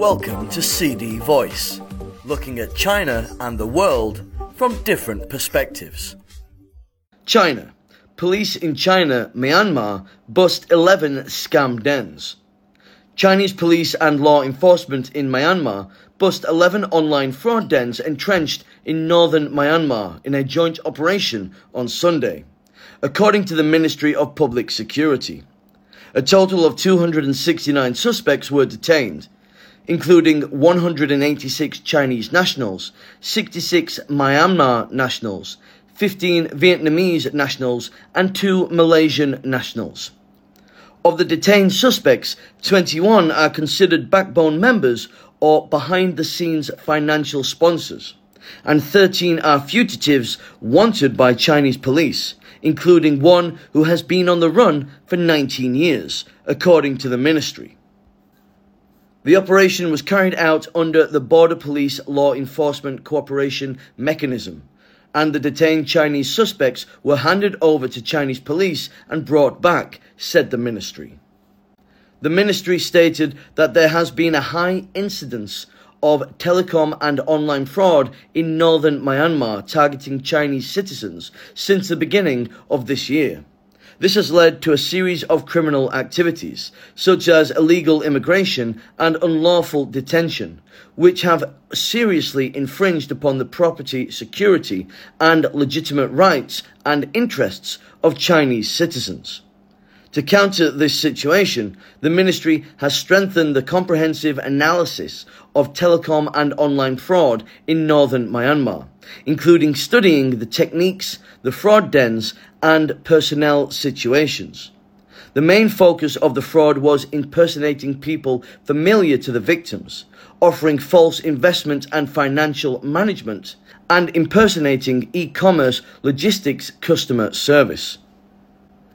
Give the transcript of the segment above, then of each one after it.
Welcome to CD Voice, looking at China and the world from different perspectives. China. Police in China, Myanmar, bust 11 scam dens. Chinese police and law enforcement in Myanmar bust 11 online fraud dens entrenched in northern Myanmar in a joint operation on Sunday, according to the Ministry of Public Security. A total of 269 suspects were detained, including 186 Chinese nationals, 66 Myanmar nationals, 15 Vietnamese nationals, and 2 Malaysian nationals. Of the detained suspects, 21 are considered backbone members or behind the scenes financial sponsors, and 13 are fugitives wanted by Chinese police, including one who has been on the run for 19 years, according to the ministry. The operation was carried out under the Border Police Law Enforcement Cooperation Mechanism, and the detained Chinese suspects were handed over to Chinese police and brought back, said the ministry. The ministry stated that there has been a high incidence of telecom and online fraud in northern Myanmar targeting Chinese citizens since the beginning of this year. This has led to a series of criminal activities, such as illegal immigration and unlawful detention, which have seriously infringed upon the property security and legitimate rights and interests of Chinese citizens. To counter this situation, the ministry has strengthened the comprehensive analysis of telecom and online fraud in northern Myanmar, including studying the techniques, the fraud dens, and personnel situations. The main focus of the fraud was impersonating people familiar to the victims, offering false investment and financial management, and impersonating e-commerce logistics customer service.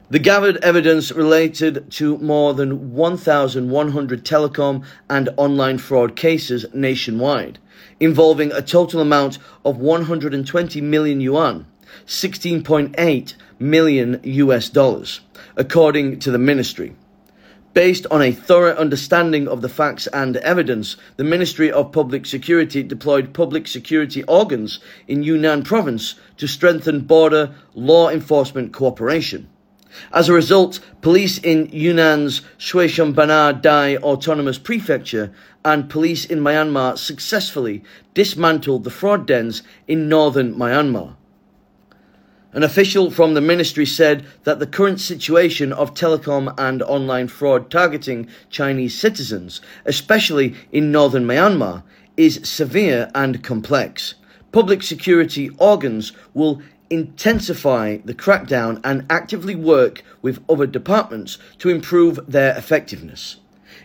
The gathered evidence related to more than 1,100 telecom and online fraud cases nationwide, involving a total amount of 120 million yuan, 16.8 million US dollars, according to the ministry. Based on a thorough understanding of the facts and evidence, the Ministry of Public Security deployed public security organs in Yunnan province to strengthen border law enforcement cooperation. As a result, police in Yunnan's Xishuangbanna Dai Autonomous Prefecture and police in Myanmar successfully dismantled the fraud dens in northern Myanmar. An official from the ministry said that the current situation of telecom and online fraud targeting Chinese citizens, especially in northern Myanmar, is severe and complex. Public security organs will intensify the crackdown and actively work with other departments to improve their effectiveness.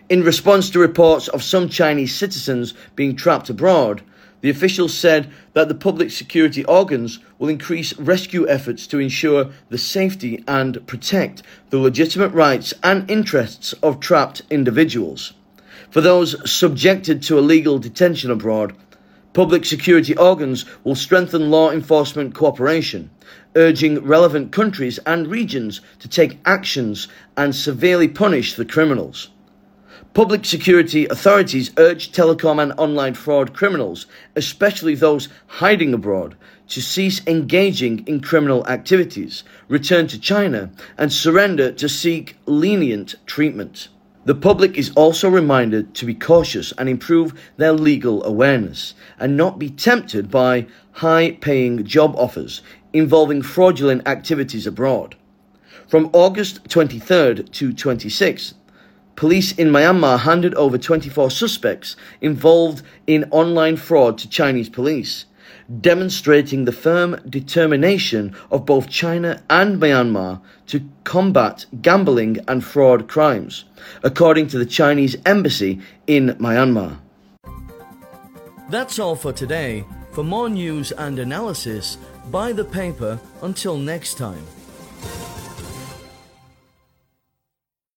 In response to reports of some Chinese citizens being trapped abroad, the officials said that the public security organs will increase rescue efforts to ensure the safety and protect the legitimate rights and interests of trapped individuals. For those subjected to illegal detention abroad, Public security organs will strengthen law enforcement cooperation, urging relevant countries and regions to take actions and severely punish the criminals. Public security authorities urge telecom and online fraud criminals, especially those hiding abroad, to cease engaging in criminal activities, return to China, and surrender to seek lenient treatment. The public is also reminded to be cautious and improve their legal awareness and not be tempted by high paying job offers involving fraudulent activities abroad. From August 23rd to 26th, police in Myanmar handed over 24 suspects involved in online fraud to Chinese police demonstrating the firm determination of both China and Myanmar to combat gambling and fraud crimes, according to the Chinese embassy in Myanmar. That's all for today. For more news and analysis, buy the paper until next time.